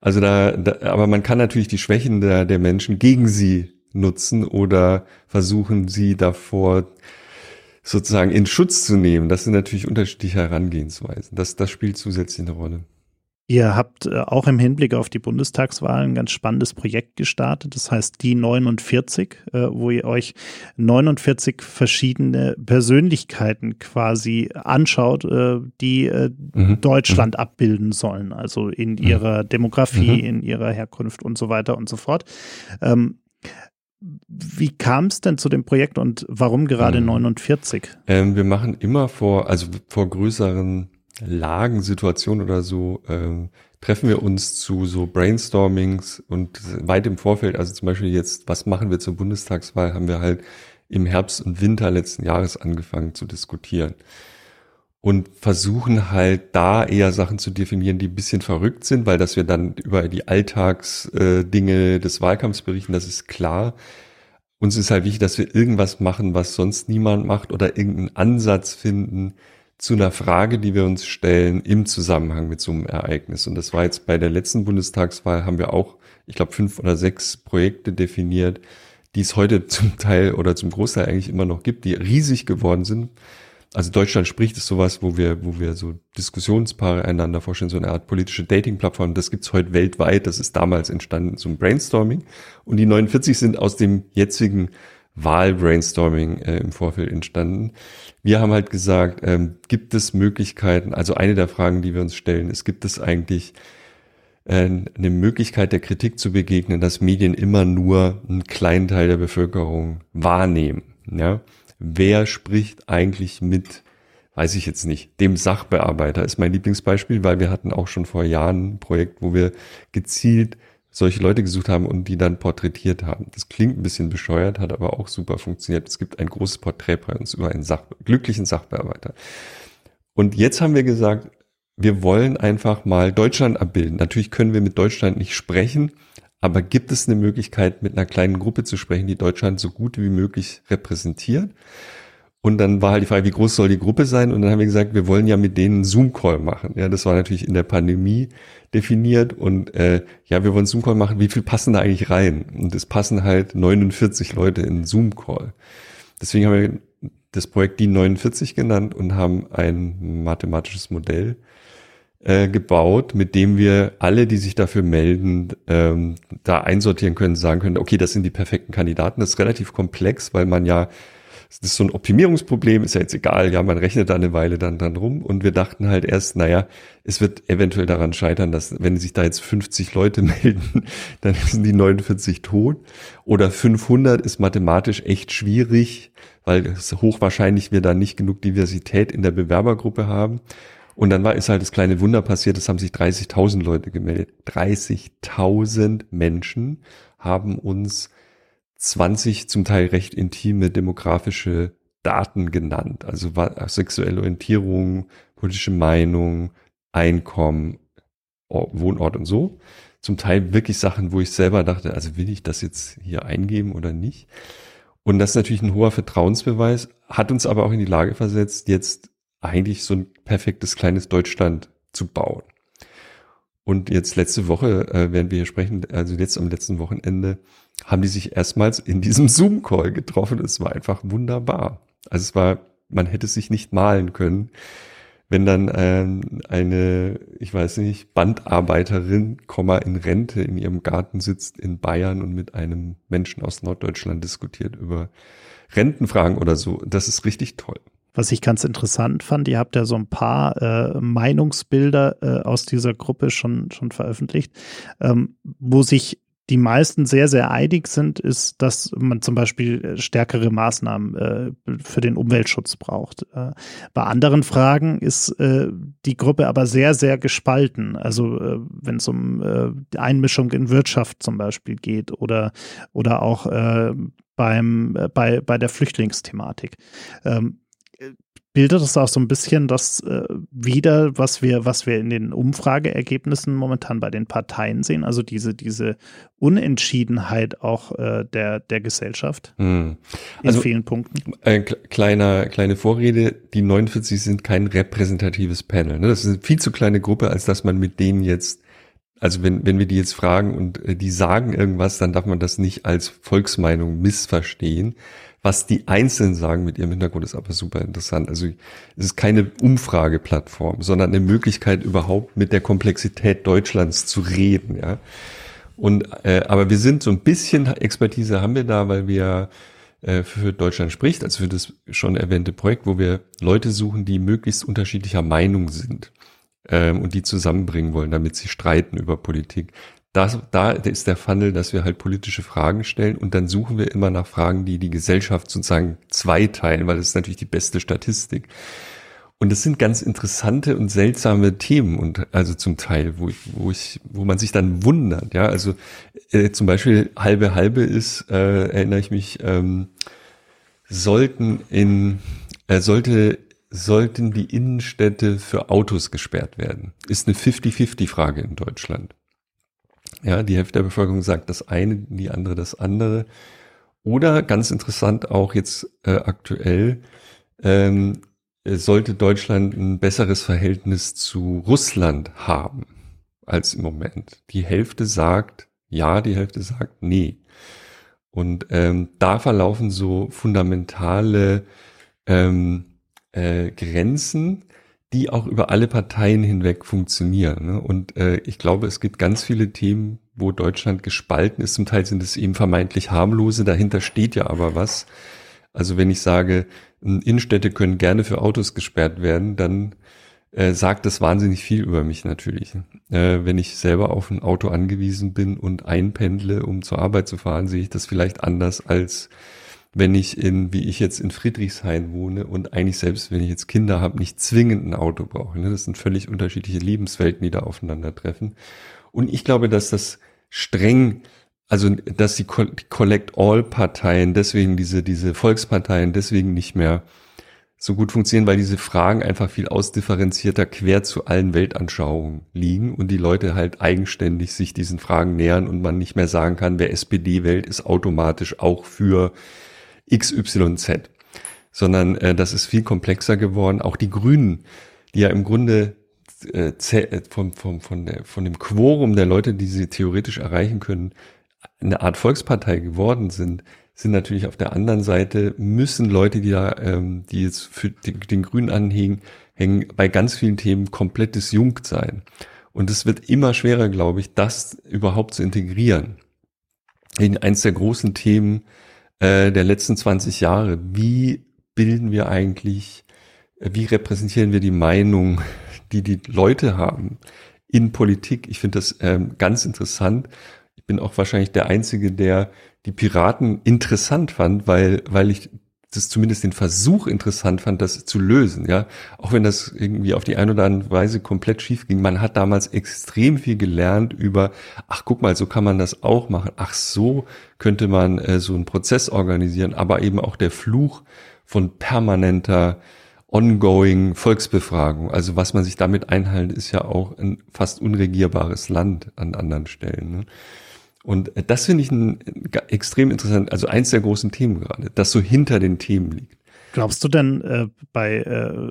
Also da, da aber man kann natürlich die Schwächen der, der Menschen gegen sie nutzen oder versuchen sie davor sozusagen in Schutz zu nehmen. Das sind natürlich unterschiedliche Herangehensweisen. Das, das spielt zusätzlich eine Rolle. Ihr habt äh, auch im Hinblick auf die Bundestagswahl ein ganz spannendes Projekt gestartet. Das heißt die 49, äh, wo ihr euch 49 verschiedene Persönlichkeiten quasi anschaut, äh, die mhm. Deutschland mhm. abbilden sollen. Also in mhm. ihrer Demografie, mhm. in ihrer Herkunft und so weiter und so fort. Wie kam es denn zu dem Projekt und warum gerade mhm. 49? Ähm, wir machen immer vor, also vor größeren Lagen, Situationen oder so, ähm, treffen wir uns zu so Brainstormings und weit im Vorfeld, also zum Beispiel jetzt, was machen wir zur Bundestagswahl, haben wir halt im Herbst und Winter letzten Jahres angefangen zu diskutieren und versuchen halt da eher Sachen zu definieren, die ein bisschen verrückt sind, weil dass wir dann über die Alltagsdinge des Wahlkampfs berichten, das ist klar. Uns ist halt wichtig, dass wir irgendwas machen, was sonst niemand macht oder irgendeinen Ansatz finden zu einer Frage, die wir uns stellen im Zusammenhang mit so einem Ereignis. Und das war jetzt bei der letzten Bundestagswahl haben wir auch, ich glaube, fünf oder sechs Projekte definiert, die es heute zum Teil oder zum Großteil eigentlich immer noch gibt, die riesig geworden sind also Deutschland spricht ist sowas, wo wir, wo wir so Diskussionspaare einander vorstellen, so eine Art politische Dating-Plattform. Das gibt's heute weltweit. Das ist damals entstanden zum Brainstorming. Und die 49 sind aus dem jetzigen Wahl-Brainstorming äh, im Vorfeld entstanden. Wir haben halt gesagt, ähm, gibt es Möglichkeiten, also eine der Fragen, die wir uns stellen, ist, gibt es eigentlich äh, eine Möglichkeit der Kritik zu begegnen, dass Medien immer nur einen kleinen Teil der Bevölkerung wahrnehmen. Ja? Wer spricht eigentlich mit, weiß ich jetzt nicht, dem Sachbearbeiter ist mein Lieblingsbeispiel, weil wir hatten auch schon vor Jahren ein Projekt, wo wir gezielt solche Leute gesucht haben und die dann porträtiert haben. Das klingt ein bisschen bescheuert, hat aber auch super funktioniert. Es gibt ein großes Porträt bei uns über einen Sach glücklichen Sachbearbeiter. Und jetzt haben wir gesagt, wir wollen einfach mal Deutschland abbilden. Natürlich können wir mit Deutschland nicht sprechen, aber gibt es eine Möglichkeit, mit einer kleinen Gruppe zu sprechen, die Deutschland so gut wie möglich repräsentiert? Und dann war halt die Frage, wie groß soll die Gruppe sein? Und dann haben wir gesagt, wir wollen ja mit denen Zoom-Call machen. Ja, das war natürlich in der Pandemie definiert. Und äh, ja, wir wollen Zoom-Call machen. Wie viel passen da eigentlich rein? Und es passen halt 49 Leute in Zoom-Call. Deswegen haben wir das Projekt die 49 genannt und haben ein mathematisches Modell äh, gebaut, mit dem wir alle, die sich dafür melden, ähm, da einsortieren können, sagen können, okay, das sind die perfekten Kandidaten. Das ist relativ komplex, weil man ja, das ist so ein Optimierungsproblem, ist ja jetzt egal, ja, man rechnet da eine Weile dann dran rum und wir dachten halt erst, naja, es wird eventuell daran scheitern, dass wenn sich da jetzt 50 Leute melden, dann sind die 49 tot oder 500 ist mathematisch echt schwierig, weil hochwahrscheinlich wir da nicht genug Diversität in der Bewerbergruppe haben. Und dann war ist halt das kleine Wunder passiert, es haben sich 30.000 Leute gemeldet. 30.000 Menschen haben uns 20 zum Teil recht intime demografische Daten genannt. Also sexuelle Orientierung, politische Meinung, Einkommen, Wohnort und so. Zum Teil wirklich Sachen, wo ich selber dachte, also will ich das jetzt hier eingeben oder nicht? Und das ist natürlich ein hoher Vertrauensbeweis, hat uns aber auch in die Lage versetzt, jetzt eigentlich so ein perfektes kleines Deutschland zu bauen. Und jetzt letzte Woche, äh, während wir hier sprechen, also jetzt am letzten Wochenende, haben die sich erstmals in diesem Zoom-Call getroffen. Es war einfach wunderbar. Also es war, man hätte sich nicht malen können, wenn dann ähm, eine, ich weiß nicht, Bandarbeiterin, Komma in Rente in ihrem Garten sitzt in Bayern und mit einem Menschen aus Norddeutschland diskutiert über Rentenfragen oder so. Das ist richtig toll. Was ich ganz interessant fand, ihr habt ja so ein paar äh, Meinungsbilder äh, aus dieser Gruppe schon, schon veröffentlicht, ähm, wo sich die meisten sehr, sehr einig sind, ist, dass man zum Beispiel äh, stärkere Maßnahmen äh, für den Umweltschutz braucht. Äh, bei anderen Fragen ist äh, die Gruppe aber sehr, sehr gespalten. Also äh, wenn es um äh, Einmischung in Wirtschaft zum Beispiel geht oder, oder auch beim, bei, bei der Flüchtlingsthematik. Ähm, bildet das auch so ein bisschen das äh, wieder, was wir, was wir in den Umfrageergebnissen momentan bei den Parteien sehen, also diese, diese Unentschiedenheit auch äh, der, der Gesellschaft hm. also, in vielen Punkten. Ein kleiner, kleine Vorrede, die 49 sind kein repräsentatives Panel. Ne? Das ist eine viel zu kleine Gruppe, als dass man mit denen jetzt also wenn, wenn wir die jetzt fragen und äh, die sagen irgendwas, dann darf man das nicht als Volksmeinung missverstehen, was die Einzelnen sagen mit ihrem Hintergrund ist aber super interessant. Also es ist keine Umfrageplattform, sondern eine Möglichkeit überhaupt mit der Komplexität Deutschlands zu reden, ja. Und äh, aber wir sind so ein bisschen Expertise haben wir da, weil wir äh, für Deutschland spricht, also für das schon erwähnte Projekt, wo wir Leute suchen, die möglichst unterschiedlicher Meinung sind ähm, und die zusammenbringen wollen, damit sie streiten über Politik das, da ist der Funnel, dass wir halt politische Fragen stellen und dann suchen wir immer nach Fragen, die die Gesellschaft sozusagen zweiteilen, weil das ist natürlich die beste Statistik. Und es sind ganz interessante und seltsame Themen und also zum Teil, wo wo ich, wo man sich dann wundert, ja. Also äh, zum Beispiel halbe halbe ist, äh, erinnere ich mich, ähm, sollten in, äh, sollte, sollten die Innenstädte für Autos gesperrt werden? Ist eine 50-50-Frage in Deutschland. Ja, die Hälfte der Bevölkerung sagt das eine, die andere das andere. Oder ganz interessant auch jetzt äh, aktuell, ähm, sollte Deutschland ein besseres Verhältnis zu Russland haben als im Moment. Die Hälfte sagt ja, die Hälfte sagt nee. Und ähm, da verlaufen so fundamentale ähm, äh, Grenzen, die auch über alle Parteien hinweg funktionieren. Ne? Und äh, ich glaube, es gibt ganz viele Themen, wo Deutschland gespalten ist. Zum Teil sind es eben vermeintlich harmlose, dahinter steht ja aber was. Also wenn ich sage, Innenstädte können gerne für Autos gesperrt werden, dann äh, sagt das wahnsinnig viel über mich natürlich. Äh, wenn ich selber auf ein Auto angewiesen bin und einpendle, um zur Arbeit zu fahren, sehe ich das vielleicht anders als wenn ich in, wie ich jetzt in Friedrichshain wohne und eigentlich selbst, wenn ich jetzt Kinder habe, nicht zwingend ein Auto brauche. Ne? Das sind völlig unterschiedliche Lebenswelten, die da aufeinandertreffen. Und ich glaube, dass das streng, also dass die Collect-All-Parteien, deswegen diese, diese Volksparteien, deswegen nicht mehr so gut funktionieren, weil diese Fragen einfach viel ausdifferenzierter quer zu allen Weltanschauungen liegen und die Leute halt eigenständig sich diesen Fragen nähern und man nicht mehr sagen kann, wer SPD wählt, ist automatisch auch für XYZ, sondern äh, das ist viel komplexer geworden. Auch die Grünen, die ja im Grunde äh, äh vom, vom, von, der, von dem Quorum der Leute, die sie theoretisch erreichen können, eine Art Volkspartei geworden sind, sind natürlich auf der anderen Seite, müssen Leute, die da, ähm, die jetzt für den, den Grünen anhängen, hängen bei ganz vielen Themen komplett disjunkt sein. Und es wird immer schwerer, glaube ich, das überhaupt zu integrieren. In eins der großen Themen äh, der letzten 20 Jahre. Wie bilden wir eigentlich, äh, wie repräsentieren wir die Meinung, die die Leute haben in Politik? Ich finde das ähm, ganz interessant. Ich bin auch wahrscheinlich der Einzige, der die Piraten interessant fand, weil, weil ich das zumindest den Versuch interessant fand, das zu lösen, ja. Auch wenn das irgendwie auf die eine oder andere Weise komplett schief ging. Man hat damals extrem viel gelernt über, ach guck mal, so kann man das auch machen. Ach so könnte man äh, so einen Prozess organisieren, aber eben auch der Fluch von permanenter ongoing Volksbefragung. Also was man sich damit einhält, ist ja auch ein fast unregierbares Land an anderen Stellen. Ne? Und das finde ich ein, extrem interessant, also eins der großen Themen gerade, das so hinter den Themen liegt. Glaubst du denn äh, bei äh,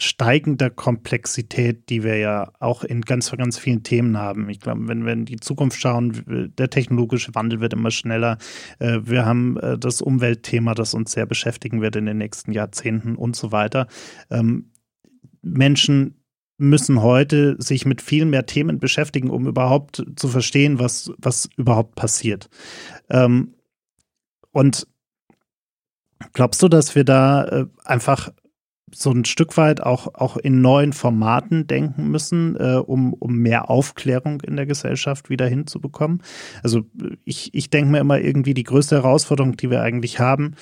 steigender Komplexität, die wir ja auch in ganz, ganz vielen Themen haben. Ich glaube, wenn wir in die Zukunft schauen, der technologische Wandel wird immer schneller. Äh, wir haben äh, das Umweltthema, das uns sehr beschäftigen wird in den nächsten Jahrzehnten und so weiter. Ähm, Menschen müssen heute sich mit viel mehr Themen beschäftigen, um überhaupt zu verstehen, was, was überhaupt passiert. Ähm, und glaubst du, dass wir da äh, einfach so ein Stück weit auch, auch in neuen Formaten denken müssen, äh, um, um mehr Aufklärung in der Gesellschaft wieder hinzubekommen? Also ich, ich denke mir immer irgendwie, die größte Herausforderung, die wir eigentlich haben,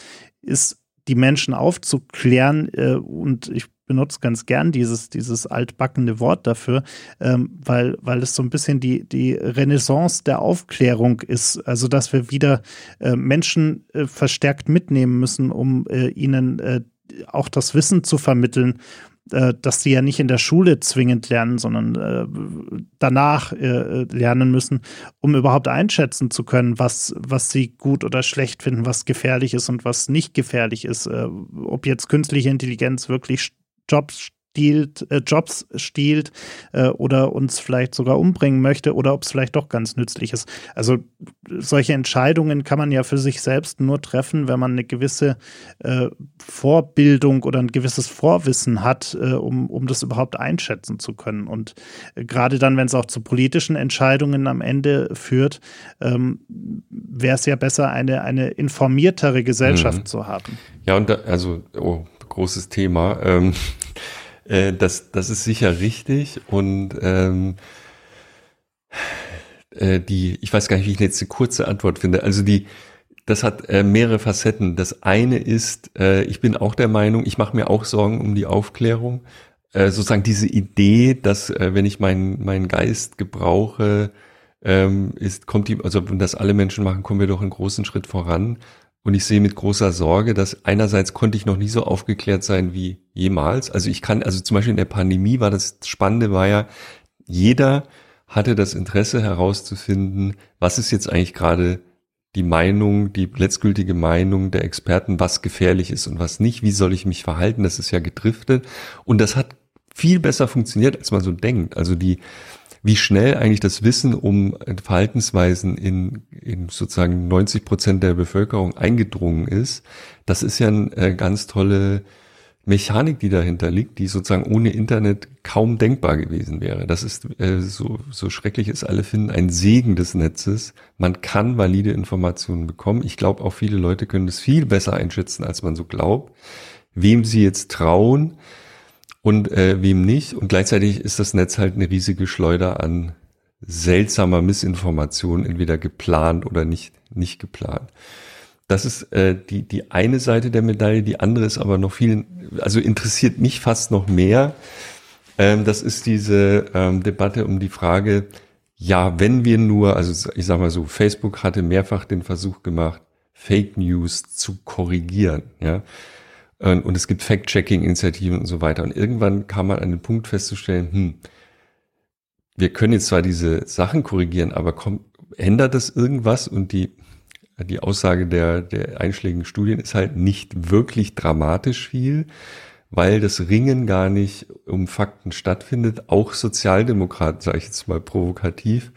ist, die Menschen aufzuklären äh, und ich benutze ganz gern dieses, dieses altbackene Wort dafür, ähm, weil, weil es so ein bisschen die, die Renaissance der Aufklärung ist. Also, dass wir wieder äh, Menschen äh, verstärkt mitnehmen müssen, um äh, ihnen äh, auch das Wissen zu vermitteln äh, dass sie ja nicht in der Schule zwingend lernen, sondern äh, danach lernen müssen, um überhaupt einschätzen zu können, was, was sie gut oder schlecht finden, was gefährlich ist und was nicht gefährlich ist. Ob jetzt künstliche Intelligenz wirklich Jobs stiehlt, äh, Jobs stiehlt äh, oder uns vielleicht sogar umbringen möchte oder ob es vielleicht doch ganz nützlich ist. Also solche Entscheidungen kann man ja für sich selbst nur treffen, wenn man eine gewisse äh, Vorbildung oder ein gewisses Vorwissen hat, äh, um, um das überhaupt einschätzen zu können. Und äh, gerade dann, wenn es auch zu politischen Entscheidungen am Ende führt, ähm, wäre es ja besser, eine, eine informiertere Gesellschaft mhm. zu haben. Ja, und da, also, oh, großes Thema. Ähm, äh, das, das ist sicher richtig und ähm, äh, die, ich weiß gar nicht, wie ich jetzt eine kurze Antwort finde. Also die, das hat äh, mehrere Facetten. Das eine ist, äh, ich bin auch der Meinung, ich mache mir auch Sorgen um die Aufklärung. Äh, sozusagen diese Idee, dass äh, wenn ich meinen meinen Geist gebrauche, ähm, ist kommt die, also wenn das alle Menschen machen, kommen wir doch einen großen Schritt voran. Und ich sehe mit großer Sorge, dass einerseits konnte ich noch nie so aufgeklärt sein wie jemals. Also ich kann, also zum Beispiel in der Pandemie war das Spannende war ja, jeder hatte das Interesse herauszufinden, was ist jetzt eigentlich gerade die Meinung, die letztgültige Meinung der Experten, was gefährlich ist und was nicht, wie soll ich mich verhalten, das ist ja gedriftet. Und das hat viel besser funktioniert, als man so denkt. Also die, wie schnell eigentlich das Wissen um Verhaltensweisen in, in sozusagen 90 Prozent der Bevölkerung eingedrungen ist, das ist ja eine äh, ganz tolle Mechanik, die dahinter liegt, die sozusagen ohne Internet kaum denkbar gewesen wäre. Das ist äh, so, so schrecklich es alle finden, ein Segen des Netzes. Man kann valide Informationen bekommen. Ich glaube, auch viele Leute können es viel besser einschätzen, als man so glaubt, wem sie jetzt trauen und äh, wem nicht. Und gleichzeitig ist das Netz halt eine riesige Schleuder an seltsamer Missinformation, entweder geplant oder nicht, nicht geplant. Das ist äh, die, die eine Seite der Medaille, die andere ist aber noch viel, also interessiert mich fast noch mehr. Ähm, das ist diese ähm, Debatte um die Frage, ja, wenn wir nur, also ich sag mal so, Facebook hatte mehrfach den Versuch gemacht, Fake News zu korrigieren, ja. Und es gibt Fact-Checking-Initiativen und so weiter. Und irgendwann kam man an den Punkt festzustellen, hm, wir können jetzt zwar diese Sachen korrigieren, aber kommt, ändert das irgendwas? Und die die Aussage der, der einschlägigen Studien ist halt nicht wirklich dramatisch viel, weil das Ringen gar nicht um Fakten stattfindet. Auch Sozialdemokraten, sage ich jetzt mal provokativ,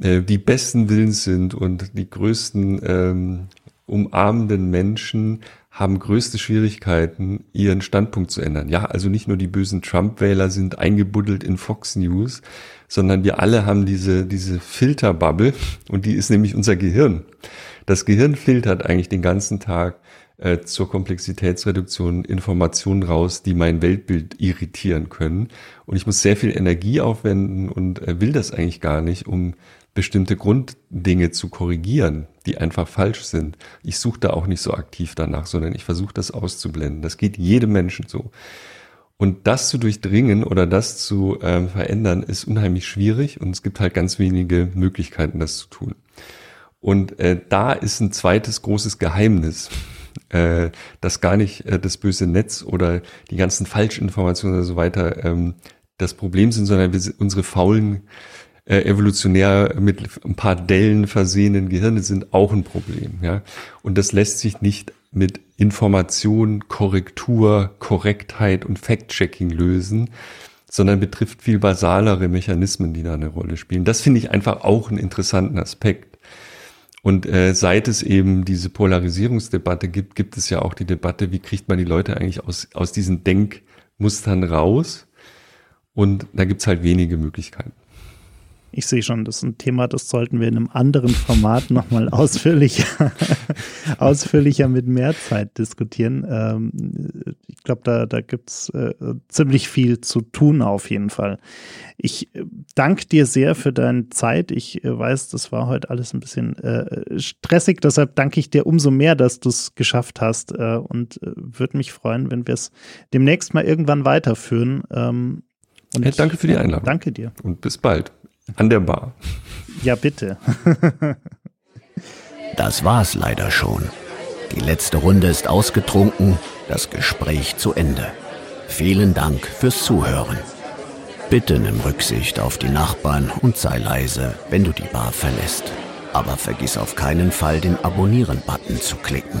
äh, die besten Willens sind und die größten ähm, umarmenden Menschen haben größte Schwierigkeiten, ihren Standpunkt zu ändern. Ja, also nicht nur die bösen Trump-Wähler sind eingebuddelt in Fox News, sondern wir alle haben diese, diese Filterbubble und die ist nämlich unser Gehirn. Das Gehirn filtert eigentlich den ganzen Tag äh, zur Komplexitätsreduktion Informationen raus, die mein Weltbild irritieren können. Und ich muss sehr viel Energie aufwenden und äh, will das eigentlich gar nicht, um bestimmte Grunddinge zu korrigieren, die einfach falsch sind. Ich suche da auch nicht so aktiv danach, sondern ich versuche das auszublenden. Das geht jedem Menschen so. Und das zu durchdringen oder das zu ähm, verändern, ist unheimlich schwierig und es gibt halt ganz wenige Möglichkeiten, das zu tun. Und äh, da ist ein zweites großes Geheimnis, äh, dass gar nicht äh, das böse Netz oder die ganzen Falschinformationen und so weiter ähm, das Problem sind, sondern wir, unsere faulen, äh, evolutionär mit ein paar Dellen versehenen Gehirne sind auch ein Problem. Ja? Und das lässt sich nicht mit Information, Korrektur, Korrektheit und Fact-Checking lösen, sondern betrifft viel basalere Mechanismen, die da eine Rolle spielen. Das finde ich einfach auch einen interessanten Aspekt. Und äh, seit es eben diese Polarisierungsdebatte gibt, gibt es ja auch die Debatte, wie kriegt man die Leute eigentlich aus, aus diesen Denkmustern raus? Und da gibt's halt wenige Möglichkeiten. Ich sehe schon, das ist ein Thema, das sollten wir in einem anderen Format nochmal ausführlicher, ausführlicher mit mehr Zeit diskutieren. Ähm, ich glaube, da, da gibt's äh, ziemlich viel zu tun auf jeden Fall. Ich äh, danke dir sehr für deine Zeit. Ich äh, weiß, das war heute alles ein bisschen äh, stressig, deshalb danke ich dir umso mehr, dass du es geschafft hast äh, und äh, würde mich freuen, wenn wir es demnächst mal irgendwann weiterführen. Ähm, und hey, danke für die Einladung. Danke dir. Und bis bald. An der Bar. Ja, bitte. das war's leider schon. Die letzte Runde ist ausgetrunken, das Gespräch zu Ende. Vielen Dank fürs Zuhören. Bitte nimm Rücksicht auf die Nachbarn und sei leise, wenn du die Bar verlässt. Aber vergiss auf keinen Fall, den Abonnieren-Button zu klicken.